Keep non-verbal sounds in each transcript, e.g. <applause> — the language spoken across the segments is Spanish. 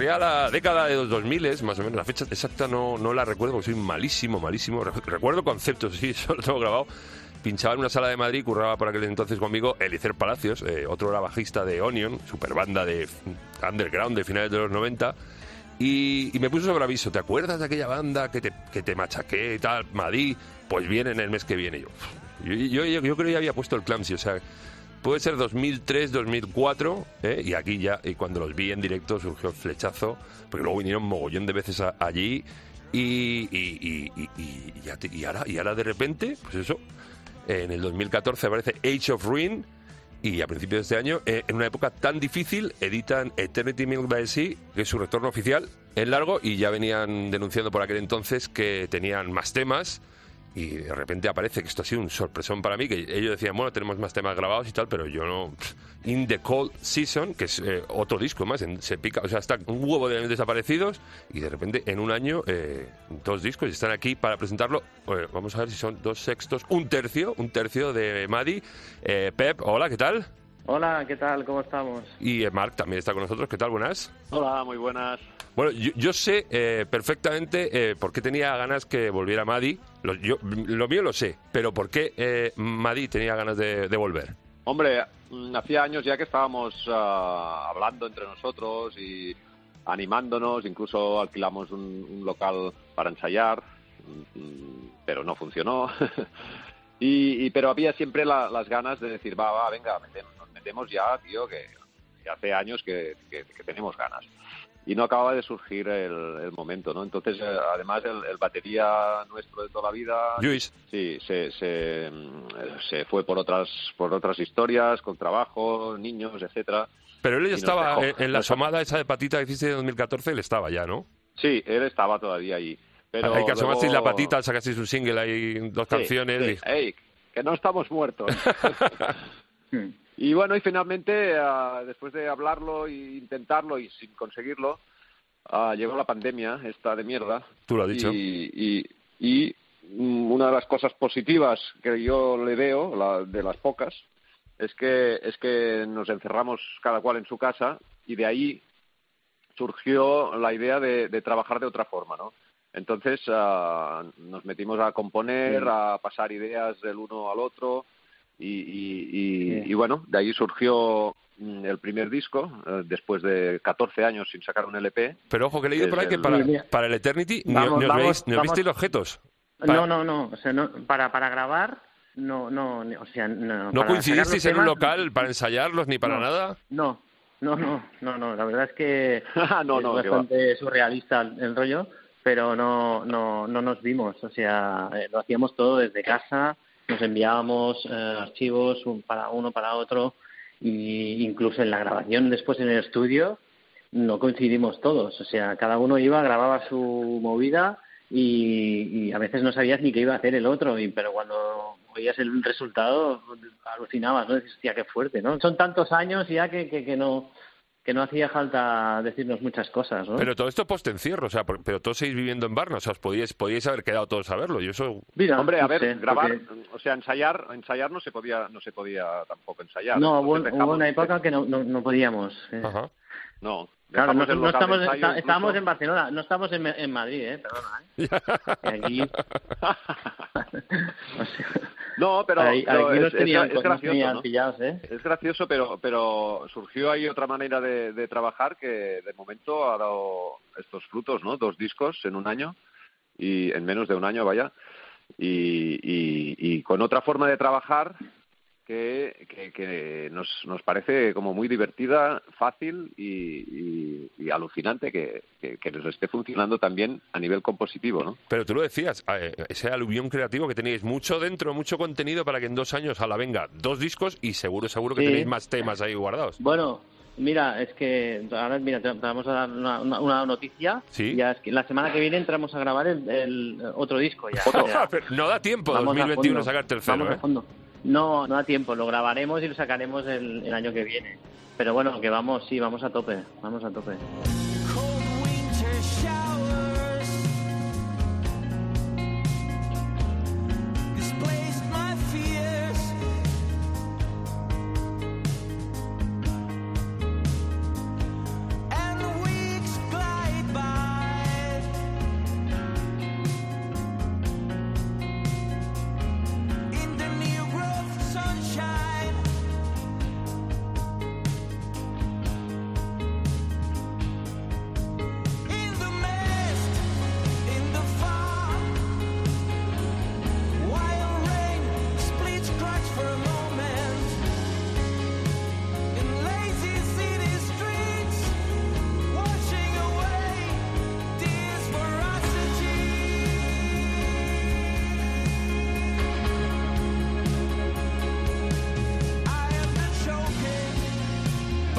corría la década de los 2000, más o menos. La fecha exacta no, no la recuerdo porque soy malísimo, malísimo. Re- Recuerdo conceptos, <laughs> sí, eso lo tengo grabado. Pinchaba en una sala de Madrid, curraba por aquel entonces conmigo Elicer Palacios, eh, otro era bajista de Onion, super banda de underground de finales de los 90. Y, y me puso sobre aviso, ¿te acuerdas de aquella banda que te, que te machaqué y tal, Madí? Pues viene en el mes que viene. Yo, yo, yo- yo creo que ya había puesto el Clamsy, o sea, puede ser 2003, 2004, ¿eh? y aquí ya, y cuando los vi en directo surgió el flechazo, porque luego vinieron mogollón de veces a- allí, y, y, y, y- ahora, y ahora de repente, pues eso, en el 2014 aparece Age of Ruin, y a principios de este año, eh, en una época tan difícil, editan Eternity Milk by Sea, que es su retorno oficial, en largo, y ya venían denunciando por aquel entonces que tenían más temas, y de repente aparece que esto ha sido un sorpresón para mí, que ellos decían, bueno, tenemos más temas grabados y tal, pero yo no... pff, In the Cold Season, que es eh, otro disco más, en- se pica, o sea, están un huevo de desaparecidos y de repente en un año eh, dos discos y están aquí para presentarlo. Vamos a ver si son dos sextos, un tercio, un tercio de Maddy. Eh, Pep, hola, ¿qué tal? Hola, ¿qué tal? ¿Cómo estamos? Y eh, Mark también está con nosotros, ¿qué tal? Buenas. Hola, muy buenas. Bueno, yo, yo sé eh, perfectamente eh, por qué tenía ganas que volviera Maddy. Lo, yo- lo mío lo sé, pero ¿por qué eh, Maddy tenía ganas de, volver? Hombre, mm, hacía años ya que estábamos ah, hablando entre nosotros y animándonos, incluso alquilamos un, local para ensayar, mm, pero no funcionó. <laughs> y, pero había siempre la- las ganas de decir, va, va, venga, metem- nos metemos ya, tío, que, hace años que- que tenemos ganas. Y no acababa de surgir el, el momento, ¿no? Entonces, eh, además, el, el batería nuestro de toda la vida, Luis. Sí, se, se, se fue por otras por otras historias, con trabajo, niños, etcétera. Pero él ya estaba dejó. en, en la asomada esa de patita que hiciste en 2014, él estaba ya, ¿no? Sí, él estaba todavía ahí. Pero Hay que asomasteis luego- la patita, sacasteis un single ahí, dos Sí, canciones. sí. y- Ey, que no estamos muertos. <laughs> <laughs> Y bueno, y finalmente, ah, después de hablarlo e intentarlo y sin conseguirlo, ah, llegó la pandemia, esta de mierda. Tú lo has dicho. Y, y, y, mm, una de las cosas positivas que yo le veo, la, de las pocas, es que, es que nos encerramos cada cual en su casa y de ahí surgió la idea de, de trabajar de otra forma, ¿no? Entonces ah, nos metimos a componer, a pasar ideas del uno al otro y, y, y- Sí. y bueno, de ahí surgió mm, el primer disco, eh, después de 14 años sin sacar un LP. Pero ojo, que he leído Es por ahí que el- para, para el Eternity ni- Vamos, ni, os vamos, veis, ni os vamos. visteis los objetos. Para- No, no, no. O sea, no para, para grabar, no, no. O sea, no. ¿No coincidisteis en un local para ensayarlos ni para No. nada? No, no, no, no, no. La verdad es que <laughs> no, es no, que va. bastante surrealista el, el rollo, pero no, no, no nos vimos. O sea, eh, lo hacíamos todo desde casa, nos enviábamos eh, archivos un para uno para otro, y incluso en la grabación después en el estudio no coincidimos todos. O sea, cada uno iba, grababa su movida y, y a veces no sabías ni qué iba a hacer el otro, y, pero cuando oías el resultado alucinabas, ¿no? Dices, hostia, qué fuerte, ¿no? Son tantos años ya que, que, que no que no hacía falta decirnos muchas cosas, ¿no? Pero todo esto post-encierro, o sea, por- pero todos seguís viviendo en Varna, o sea, os podíais, podíais haber quedado todos a verlo. Yo eso... Mira, Hombre, a ver, grabar, porque- o sea, ensayar, ensayar no se podía, no se podía tampoco ensayar. No, hubo, Entonces hubo dejamos- una época que no, no, no podíamos. eh. Ajá. No, Claro, no, el no estamos, está- estábamos en Barcelona, no estamos en, en Madrid, ¿eh? Perdona, ¿eh? <laughs> No, pero, ahí- pero aquí es, nos es- tenían, es nos gracioso, tenían ¿no? pillados, ¿eh? Es gracioso, pero, pero surgió ahí otra manera de, de trabajar que de momento ha dado estos frutos, ¿no? Dos discos en un año y en menos de un año, vaya, y, y, y con otra forma de trabajar que, que, que nos, nos parece como muy divertida, fácil y, y- y alucinante que, que, que nos esté funcionando también a nivel compositivo, ¿no? Pero tú lo decías, eh, ese aluvión creativo que teníais mucho dentro, mucho contenido para que en dos años a la venga dos discos y seguro, seguro que Sí. tenéis más temas ahí guardados. Bueno, mira, es que ahora mira, te, vamos a dar una, una- una noticia. Sí. Ya es que la semana que viene entramos a grabar el, el otro disco ya. <laughs> No da tiempo vamos a 2021 a fondo. sacar tercero, Vamos a ¿eh? fondo. No, no da tiempo, lo grabaremos y lo sacaremos el, el año que viene. Pero bueno, que vamos, sí, vamos a tope, vamos a tope.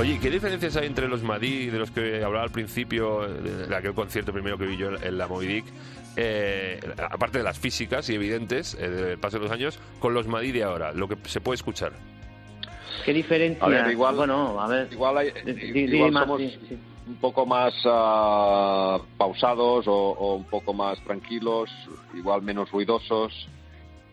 Oye, ¿qué diferencias hay entre los Madí, de los que hablaba al principio, de de aquel concierto primero que vi yo en, en la Movidic, eh, aparte de las físicas y evidentes eh, del paso de los años, con los Madí de ahora, lo que se puede escuchar? ¿Qué diferencia? A ver, igual- bueno, a ver. Igual, hay- igual somos sí, sí. un poco más ah, pausados o, o un poco más tranquilos, igual menos ruidosos,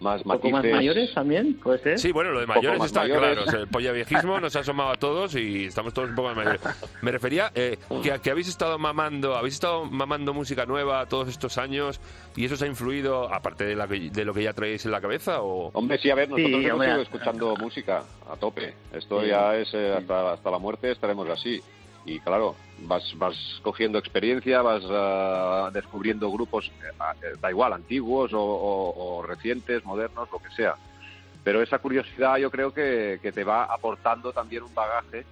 más ¿Un poco más mayores también? ¿Puede ser? Sí, bueno, lo de mayores está mayores. claro. o sea, el pollaviejismo <laughs> nos ha asomado a todos y estamos todos un poco más mayores. Me refería eh, que, que habéis estado mamando, habéis estado mamando música nueva todos estos años y eso os ha influido, aparte de, la que- de lo que ya traéis en la cabeza, o... Hombre, sí, a ver, nosotros Sí, hemos hombre, ido escuchando música a tope. Esto Sí, ya es eh, hasta, hasta la muerte estaremos así. Y claro, vas, vas cogiendo experiencia, vas ah, descubriendo grupos, eh, eh, da igual, antiguos o, o- o recientes, modernos, lo que sea. Pero esa curiosidad yo creo que, que te va aportando también un bagaje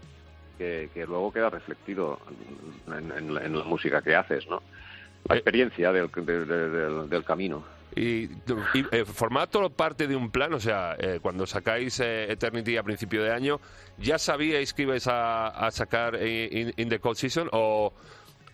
que, que luego queda reflectido en, en- en la música que haces, ¿no? La experiencia del, de- de- del- del camino. Y, y, eh, formaba todo parte de un plan, o sea, eh, cuando sacáis eh, Eternity a principio de año, ¿ya sabíais que ibais a, a sacar eh, in, in the Cold Season? ¿O,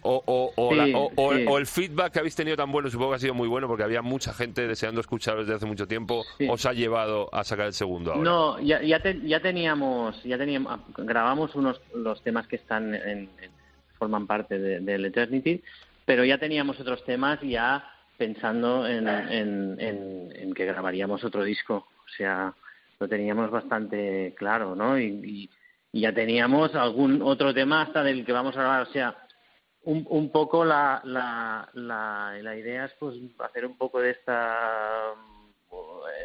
o, o, o Sí, la- o- sí. el feedback que habéis tenido tan bueno, supongo que ha sido muy bueno, porque había mucha gente deseando escucharos desde hace mucho tiempo, Sí. os ha llevado a sacar el segundo ahora? No, ya, ya, te- ya teníamos, ya teníamos, grabamos unos los temas que están en, en- forman parte de- del Eternity, pero ya teníamos otros temas ya pensando en, en, en- en que grabaríamos otro disco, o sea, lo teníamos bastante claro, ¿no? Y, y- y ya teníamos algún otro tema hasta del que vamos a grabar, o sea, un, un poco la, la, la, la idea es pues hacer un poco de esta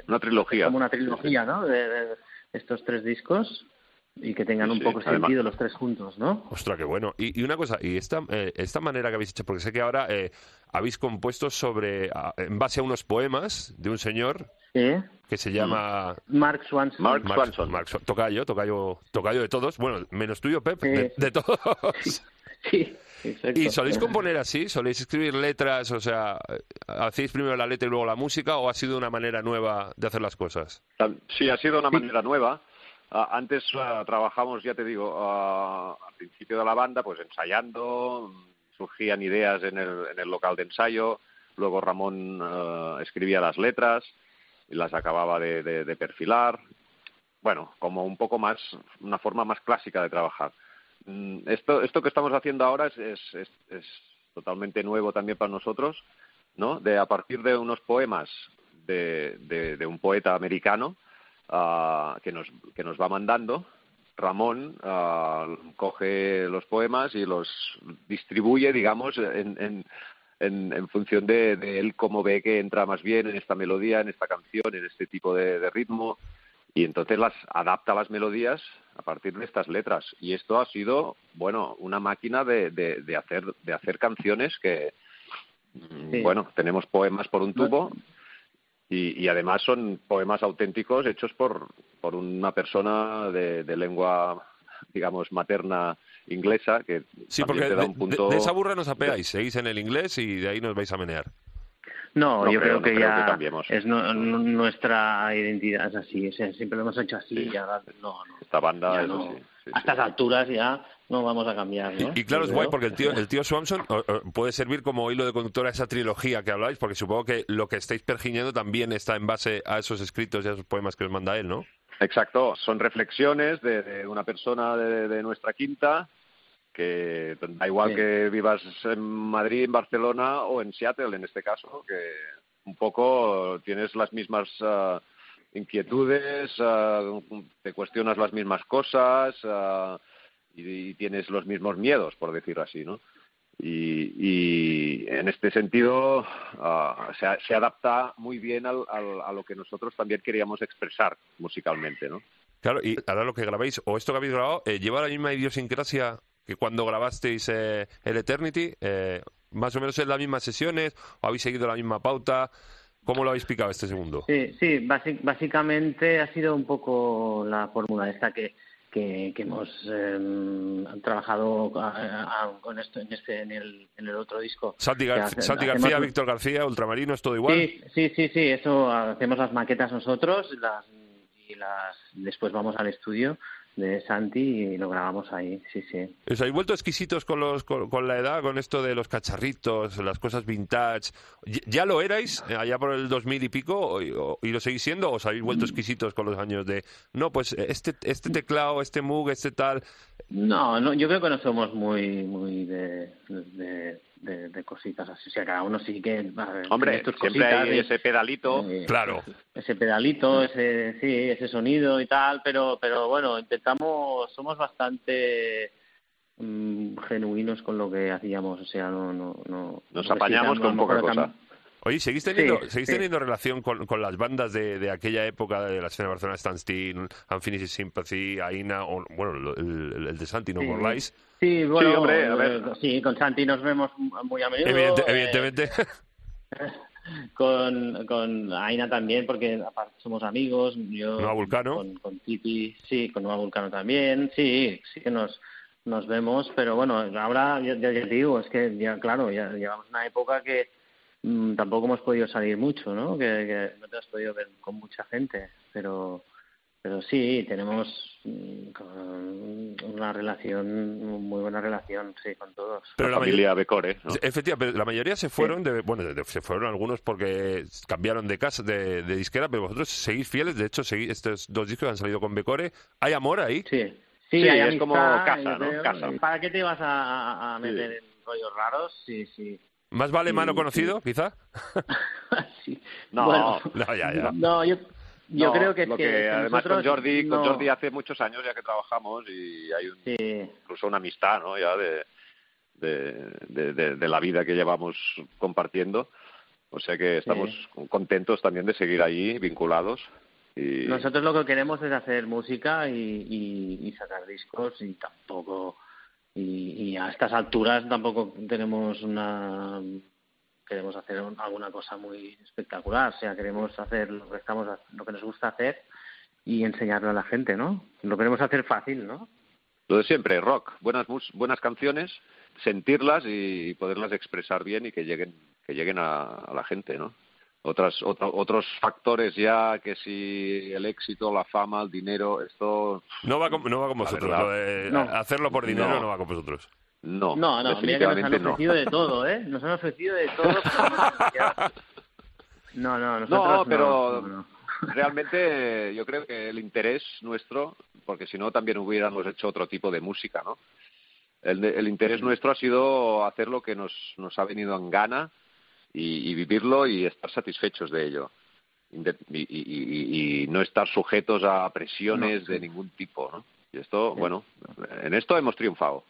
Una trilogía. como una trilogía, ¿no? De, de estos tres discos y que tengan Sí, un sí, poco además- sentido los tres juntos, ¿no? Ostras, qué bueno. Y, y una cosa, y esta, eh, esta manera que habéis hecho, porque sé que ahora eh, habéis compuesto sobre, a- en base a unos poemas de un señor Sí. que se llama Mark Swanson. Mark Mark- Swanson. Mark Swan- tocayo, tocayo, tocayo de todos. Bueno, menos tuyo, Pep, Sí. de, de todos. Sí, exacto. ¿Y soléis componer así? ¿Soléis escribir letras? O sea, eh, ¿hacéis primero la letra y luego la música? ¿O ha sido una manera nueva de hacer las cosas? Sí, ha sido una Sí. manera nueva. Ah, antes ah, trabajamos, ya te digo, ah, al principio de la banda, pues ensayando, surgían ideas en el, en el local de ensayo, luego Ramón escribía las letras y las acababa de, perfilar. Bueno, como un poco más, una forma más clásica de trabajar. Mm, Esto, esto que estamos haciendo ahora es, es, es, es totalmente nuevo también para nosotros, ¿no? De a partir de unos poemas de, de un poeta americano, ah, que, nos, que nos va mandando. Ramón ah, coge los poemas y los distribuye, digamos, en, en, en, en función de, de él cómo ve que entra más bien en esta melodía, en esta canción, en este tipo de, de ritmo. Y entonces las adapta las melodías a partir de estas letras. Y esto ha sido, bueno, una máquina de, de, de hacer, de hacer canciones que, Sí. bueno, tenemos poemas por un tubo y, y además son poemas auténticos hechos por, por una persona de, de lengua, digamos, materna inglesa que Sí, porque te da de, un punto... de- de esa burra nos apeáis. Seguís en el inglés y de ahí nos vais a menear. No, No yo creo, creo, no que creo ya que cambiemos. es nu- nu- nuestra identidad, es así, o sea, siempre lo hemos hecho así Sí. y ahora no, no. Esta banda ya es no. así, sí, a sí. estas alturas ya no vamos a cambiar, ¿no? Y claro, es guay porque el tío, el tío Swanson puede servir como hilo de conductor a esa trilogía que habláis, porque supongo que lo que estáis pergiñando también está en base a esos escritos y a esos poemas que os manda él, ¿no? Exacto, son reflexiones de, de una persona de, de nuestra quinta que da igual Sí. que vivas en Madrid, en Barcelona o en Seattle en este caso, que un poco tienes las mismas ah, inquietudes, ah, te cuestionas las mismas cosas ah, y, tienes los mismos miedos, por decirlo así, ¿no? Y, y en este sentido ah, se, se adapta muy bien al- al- a lo que nosotros también queríamos expresar musicalmente, ¿no? Claro, y ahora lo que grabáis, o esto que habéis grabado, eh, lleva la misma idiosincrasia que cuando grabasteis eh, el Eternity, eh, más o menos en las mismas sesiones, o habéis seguido la misma pauta, ¿cómo lo habéis picado este segundo? Sí, sí, básicamente ha sido un poco la fórmula esta que, que, que hemos eh, trabajado a- a- con esto en este en el, en el otro disco. Santi, Gar- hace- Santi García, Víctor García, Ultramarino, ¿es todo igual? Sí, sí, sí, sí, eso hacemos las maquetas nosotros las, y las después vamos al estudio de Santi y lo grabamos ahí, sí, sí. ¿Os habéis vuelto exquisitos con, los, con, con la edad, con esto de los cacharritos, las cosas vintage? ¿Ya- ¿Ya lo erais eh, allá por el 2000 y pico y lo seguís siendo? ¿O os habéis vuelto exquisitos con los años de, no, pues este, este teclado, este Moog, este tal? No, no, yo creo que no somos muy, muy de, de, de- de cositas así. O sea, cada uno sí que. ver, Hombre, tus siempre cositas hay ese pedalito. eh, Claro. ese pedalito, ese sí, ese sonido y tal, pero pero bueno, intentamos, somos bastante mm, genuinos con lo que hacíamos, o sea, no no no Nos no apañamos con poca cosa. Oye, ¿seguís teniendo, Sí, ¿seguís sí. teniendo relación con, con las bandas de, de aquella época de la escena de Barcelona, Stan Steel, Unfinished Sympathy, Aina, o, bueno, el, el de Santi, No Sí. Sí, bueno, hombre, a ver. eh, sí, con Santi nos vemos muy a menudo. Evidente- eh, evidentemente. <laughs> con, con Aina también, porque aparte somos amigos. Yo Nueva Vulcano. Con, con Titi, sí, con Nueva Vulcano también. Sí, sí que nos, nos vemos, pero bueno, ahora ya, ya- ya te digo, es que ya, claro, ya llevamos una época que tampoco hemos podido salir mucho, ¿no? Que, que no te has podido ver con mucha gente, pero pero sí, tenemos mm, una relación, muy buena relación, sí, con todos. Pero la la familia Becore, ¿no? Efectivamente, la mayoría se fueron, de, bueno, de- de- se fueron algunos porque cambiaron de casa, de, de disquera, pero vosotros seguís fieles, de hecho, seguís, estos dos discos han salido con Becore. ¿Hay amor ahí? Sí, Sí, sí, hay es amistad, como casa, ¿no? creo, Casa. ¿Para qué te vas a, a Sí. meter en rollos raros? Sí, sí. ¿Más vale mano sí. conocido, quizá? <laughs> sí. No. Bueno, No, ya, ya. no, yo, yo No, creo que lo que, que además con Jordi, no- con Jordi hace muchos años ya que trabajamos y hay un, Sí, incluso una amistad, ¿no? Ya de, de, de, de- de la vida que llevamos compartiendo. O sea que estamos contentos también de seguir ahí vinculados. Y nosotros lo que queremos es hacer música y, y, y sacar discos y tampoco y, y a estas alturas tampoco tenemos una queremos hacer un- alguna cosa muy espectacular. O sea queremos hacer lo que estamos lo que nos gusta hacer y enseñarlo a la gente no lo queremos hacer fácil no lo de siempre, rock, buenas buenas canciones, sentirlas y poderlas expresar bien y que lleguen que lleguen a la gente, ¿no? Otras otro- otros factores ya que si el éxito, la fama, el dinero, esto No va con, no va con vosotros. verdad. lo de No. hacer por dinero no. No. va con vosotros. no, no no mira que nos han ofrecido de todo eh nos han ofrecido de todo pero no, no no nosotros No, pero no, no. realmente yo creo que el interés nuestro, porque si no también hubiéramos hecho otro tipo de música, ¿no? El, el interés nuestro ha sido hacer lo que nos, nos ha venido en gana y, y vivirlo y estar satisfechos de ello. Inde- Y, y- y- y no estar sujetos a presiones de ningún tipo, ¿no? Y esto, bueno, en esto hemos triunfado.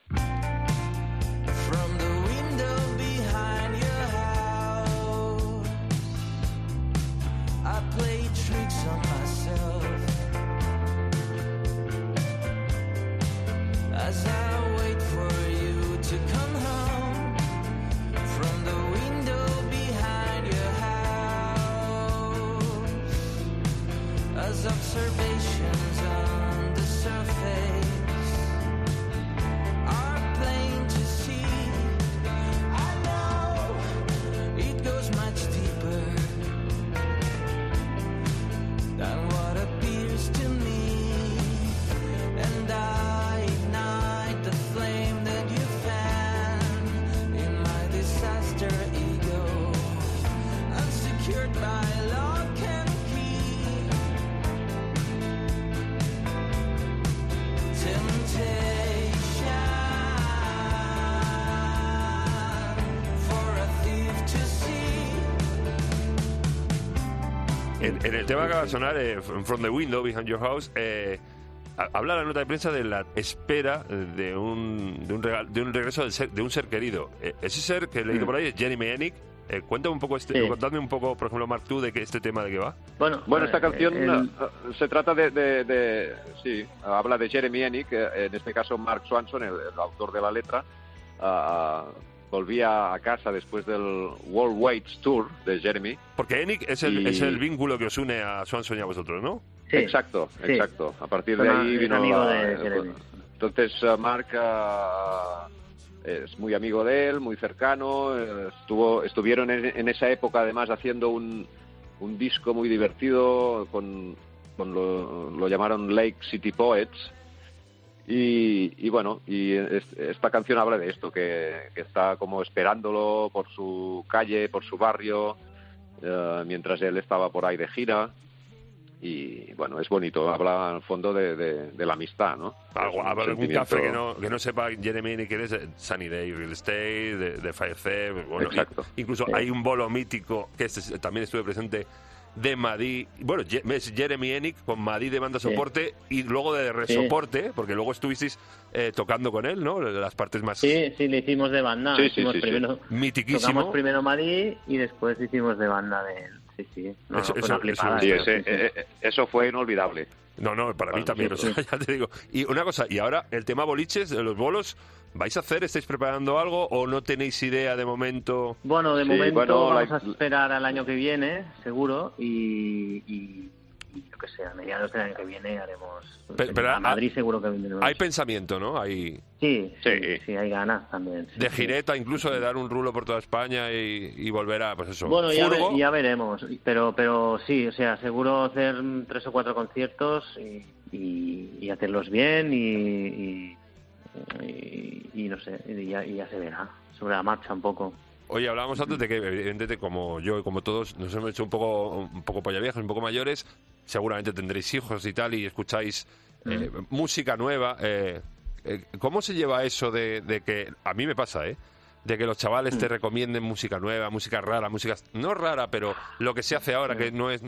En, el tema que acaba de sonar, eh, From the Window, Behind Your House, eh, ha- habla la nota de prensa de la espera de un, de un, regal- de un regreso del ser- de un ser querido. Eh, ese ser que he leído Mm. por ahí es Jeremy Ennick. Eh, cuéntame un poco, este, Sí. contadme un poco, por ejemplo, Mark, tú, de que este tema de qué va. bueno Bueno, esta eh, canción el- se trata de, de- de- sí, habla de Jeremy Ennick, eh, en este caso Mark Swanson, el, el autor de la letra, ah, volvía a casa después del World Waits Tour de Jeremy. Porque Ennick es el, Y- es el vínculo que os une a Swanson y a vosotros, ¿no? sí, exacto, sí. exacto. A partir de Son ahí vino amigo la- de Jeremy. Entonces ah, Mark ah, es muy amigo de él, muy cercano. eh, estuvo, estuvieron en, en esa época además haciendo un, un disco muy divertido con, con lo, lo llamaron Lake City Poets Y, y bueno, y es- esta canción habla de esto, que, que está como esperándolo por su calle, por su barrio, eh, mientras él estaba por ahí de gira. Y bueno, es bonito, habla al fondo de, de- de la amistad, ¿no? Algo, Es un café que no, que no sepa Jeremy ni quién es eh, Sunny Day Real Estate, de, de Fire Theft, bueno, Exacto. incluso hay un bolo mítico que este- también estuve presente de Madí, bueno, es Jeremy Enick con Madí de banda Sí. soporte y luego de resoporte, porque luego estuvisteis eh, tocando con él, ¿no? Las partes más Sí, sí, le hicimos de banda. Sí, sí, hicimos sí, sí. primero, mitiquísimo. Tocamos primero Madrid y después hicimos de banda de él. Sí, sí. No, Eso- fue eso- una flipada, eso- Sí, eso, ese- sí, sí. eso fue inolvidable. No, no, para mí también, o sea, <laughs> ya te digo. Y una cosa, y ahora el tema boliches, de los bolos, ¿vais a hacer? ¿Estáis preparando algo o no tenéis idea de momento? Bueno, de Sí, momento bueno, vamos la- a esperar al año que viene, seguro, y yo que sé, a mediados del año que viene haremos... Pero- pero a Madrid seguro que vendremos. Hay pensamiento, ¿no? Hay Sí, sí, Sí. sí, hay ganas también. sí, de sí. gireta, incluso de dar un rulo por toda España y, y volver a, pues eso, Bueno, ya, ve- ya veremos, pero pero sí, o sea, seguro hacer tres o cuatro conciertos y, y, y hacerlos bien y, y, y- y no sé, y ya, y ya se verá, sobre la marcha un poco. Oye, hablábamos antes de que, evidentemente, como yo y como todos, nos hemos hecho un poco, un poco polla viejas, un poco mayores. Seguramente tendréis hijos y tal, y escucháis eh, música nueva. eh, eh, ¿Cómo se lleva eso de, de que, a mí me pasa, ¿eh? De que los chavales te recomienden música nueva, música rara, música, no rara, pero lo que se hace ahora, que no es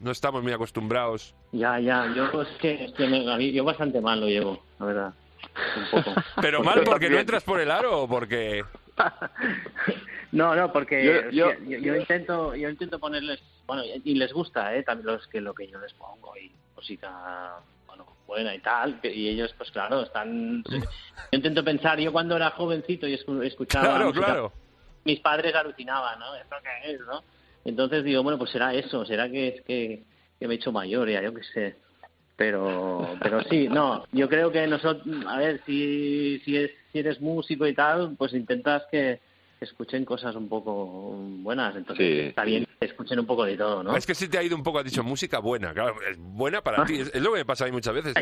no estamos muy acostumbrados. Ya, ya, yo es que, que me- yo bastante mal lo llevo, la verdad, un poco. <laughs> Pero mal porque no entras por el aro o porque... <laughs> No, no, porque Yo- o yo- sea, yo, yo intento yo intento ponerles, bueno, y les gusta, ¿eh? También los que lo que yo les pongo y música, bueno, buena y tal, que- y ellos pues claro, están yo intento pensar, yo cuando era jovencito y escu- escuchaba Claro, música, claro. mis padres alucinaban, ¿no? ¿Esto qué es, no? Entonces digo, bueno, pues será eso, será que es que, que me he hecho mayor, ya, yo qué sé. Pero, pero sí, no, yo creo que nosotros, a ver, si, si, es, si eres músico y tal, pues intentas que, escuchen cosas un poco buenas, entonces Sí. está bien que escuchen un poco de todo, ¿no? Es que si te ha ido un poco, has dicho música buena, claro, es buena para ti, es, es lo que me pasa a mí muchas veces.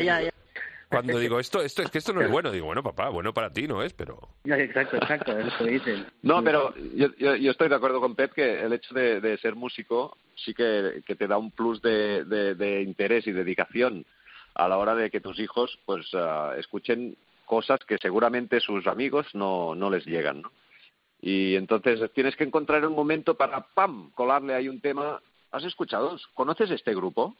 Cuando digo esto, esto es que esto no es bueno, digo, bueno, papá, bueno para ti no es, pero exacto, exacto, es lo que dicen. No, pero yo, yo, yo estoy de acuerdo con Pep que el hecho de, de ser músico sí que, que te da un plus de, de- de interés y dedicación a la hora de que tus hijos pues ah, escuchen cosas que seguramente sus amigos no, no les llegan, ¿no? Y entonces tienes que encontrar un momento para, ¡pam!, colarle ahí un tema. ¿Has escuchado? ¿Conoces este grupo?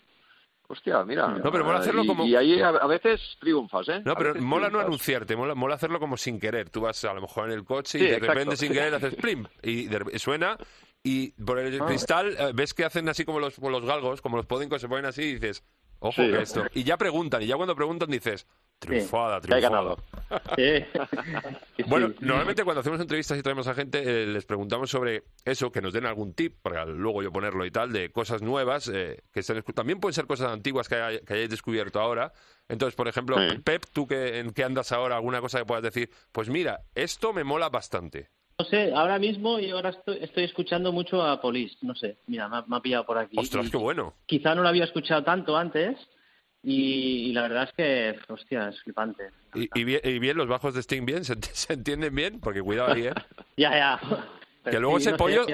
Hostia, mira. No, pero mola hacerlo y, como- Y ahí a, a veces triunfas, ¿eh? No, pero mola no triunfas. anunciarte, mola, mola hacerlo como sin querer. Tú vas a lo mejor en el coche y Sí, de exacto. repente sin querer haces <laughs> plim y de- suena y por el Ah. cristal eh, ves que hacen así como los, como los galgos, como los pódincos se ponen así y dices, ojo Sí. que esto. Y ya preguntan, y ya cuando preguntan dices, triunfada, triunfada. Sí. <laughs> <laughs> Sí, Bueno, normalmente cuando hacemos entrevistas y traemos a gente, eh, les preguntamos sobre eso, que nos den algún tip, para luego yo ponerlo y tal, de cosas nuevas, eh, que estén también pueden ser cosas antiguas que, hay- que hayáis descubierto ahora. Entonces, por ejemplo. Pep, tú que, en qué andas ahora, alguna cosa que puedas decir, pues mira, esto me mola bastante. No sé, ahora mismo yo ahora estoy, estoy escuchando mucho a Police, no sé, mira, me ha, me ha pillado por aquí. Ostras, Y- qué bueno. quizá no lo había escuchado tanto antes y, y la verdad es que, hostia, es flipante. Y, y bien, y bien, los bajos de Sting bien, ¿se, <laughs> se entienden bien? Porque cuidado ahí, ¿eh? <laughs> Ya, ya. que luego sí, ese no pollo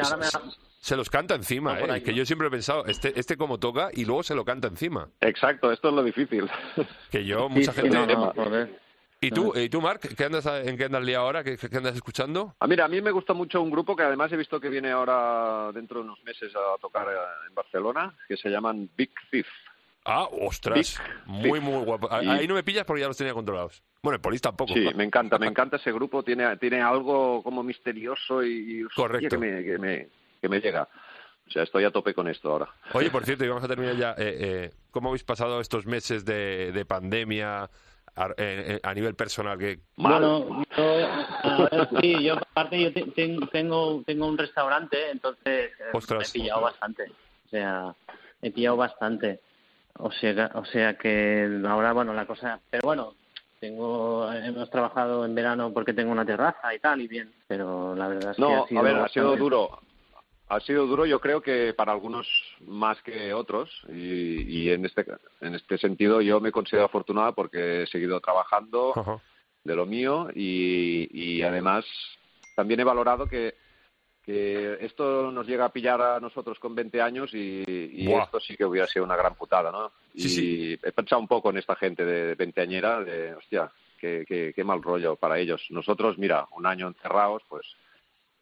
se, los canta encima, por ¿eh? ahí, Que ¿no? yo siempre he pensado, este, este como toca y luego se lo canta encima. Exacto, esto es lo difícil. Que yo, <laughs> mucha sí, gente... no, no. ¿Y tú, ¿Y tú, Marc? ¿Qué andas, ¿En qué andas liado ahora? ¿Qué, qué andas escuchando? Ah, mira, a mí me gusta mucho un grupo que además he visto que viene ahora dentro de unos meses a tocar eh, en Barcelona, que se llaman Big Thief. Ah, ostras. Big Muy, Thief. muy guapo. Ah, Y- Ahí no me pillas porque ya los tenía controlados. Bueno, el polis tampoco. Sí, me encanta, me <laughs> encanta ese grupo. Tiene, tiene algo como misterioso y, Correcto. Que, me, que, me, que me llega. O sea, estoy a tope con esto ahora. Oye, por cierto, y vamos a terminar ya. eh, eh, ¿Cómo habéis pasado estos meses de, de pandemia a, eh, eh, a nivel personal? Que. Bueno, yo, a ver, sí, yo aparte yo te- ten- tengo tengo un restaurante, entonces eh, Ostras. he pillado bastante. O sea, he pillado bastante. O sea, o sea que ahora, bueno, la cosa... Pero bueno, tengo hemos trabajado en verano porque tengo una terraza y tal, y bien. Pero la verdad es que No, ha sido a ver, ha sido duro. Ha sido duro, yo creo que para algunos más que otros, y, y en este en este sentido yo me considero afortunada porque he seguido trabajando de lo mío y, y además también he valorado que, que esto nos llega a pillar a nosotros con 20 años y, y esto sí que hubiera sido una gran putada, ¿no? Sí, y sí. he pensado un poco en esta gente de veinteañera, de, hostia, qué, qué, qué mal rollo para ellos. Nosotros, mira, un año encerrados, pues,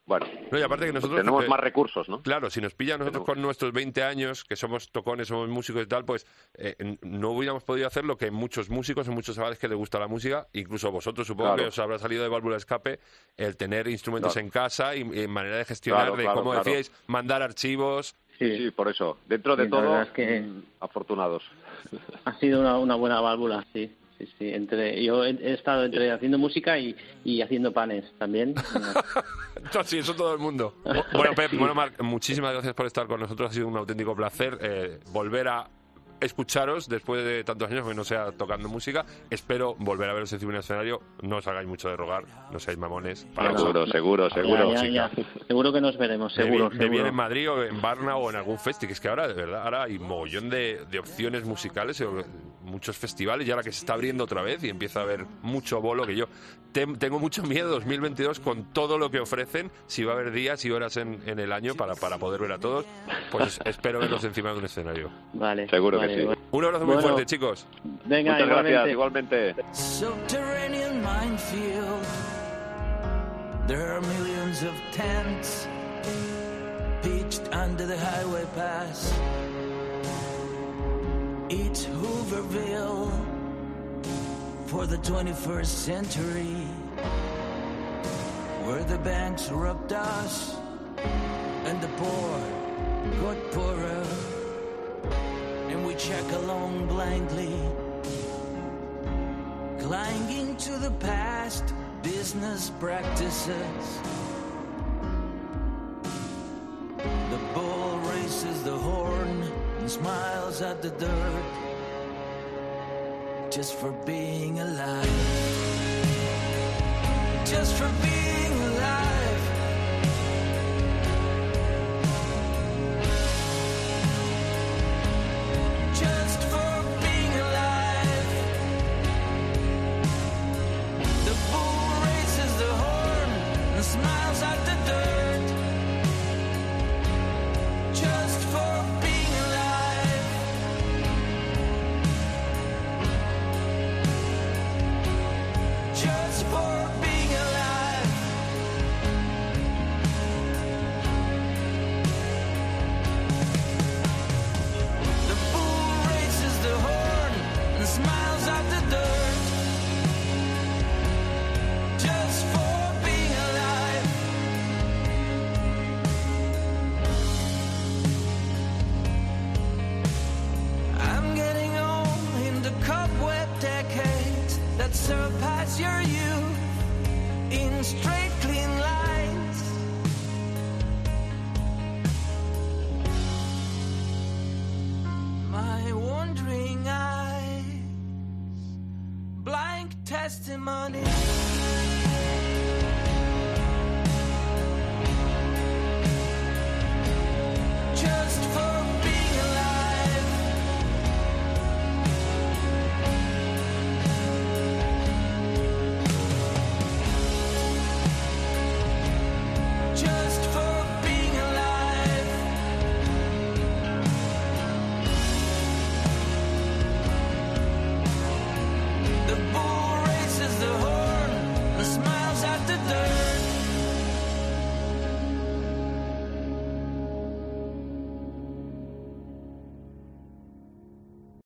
bueno, No, y aparte que nosotros... tenemos eh, más recursos, ¿no? Claro, si nos pilla a nosotros Tenemos- con nuestros 20 años, que somos tocones, somos músicos y tal, pues eh, no hubiéramos podido hacer lo que muchos músicos y muchos chavales que les gusta la música, incluso vosotros supongo Claro. que os habrá salido de válvula de escape el tener instrumentos Claro. en casa y, y manera de gestionar, Claro, de claro, como claro. decíais, mandar archivos. Sí, sí, por eso. Dentro de Sí, todo, es que- afortunados. Ha sido una, una buena válvula, sí. Sí, sí. Entre, yo he, he estado entre haciendo música y, y haciendo panes también. <laughs> Sí, eso todo el mundo. Bueno, Pep, bueno, Marc, muchísimas gracias por estar con nosotros. Ha sido un auténtico placer eh, volver a escucharos después de tantos años que no sea tocando música. Espero volver a veros encima de un escenario. No os hagáis mucho de rogar, no seáis mamones. Para Seguro, seguro, seguro. Ya, ya, ya. Seguro que nos veremos, de, seguro, bien seguro. en Madrid o en Varna o en algún festi, que es que ahora, de verdad, ahora hay mogollón de, de opciones musicales, muchos festivales, y ahora que se está abriendo otra vez y empieza a haber mucho bolo, que yo tem- tengo mucho miedo 2022 con todo lo que ofrecen, si va a haber días y horas en, en el año para, para poder ver a todos, pues espero verlos encima de un escenario. Vale. Seguro que vale, sí. bueno. Un abrazo muy Bueno. fuerte, chicos. Venga, Muchas gracias, igualmente. igualmente. Subterranean minefield. There are millions of tents pitched under the highway pass. It's Hooverville for the 21st century, where the banks robbed us and the poor got poorer, and we check along blindly clinging to the past business practices. The bull races the horn and smiles at the dirt just for being alive. Just for being alive. My wandering eyes, blank testimony.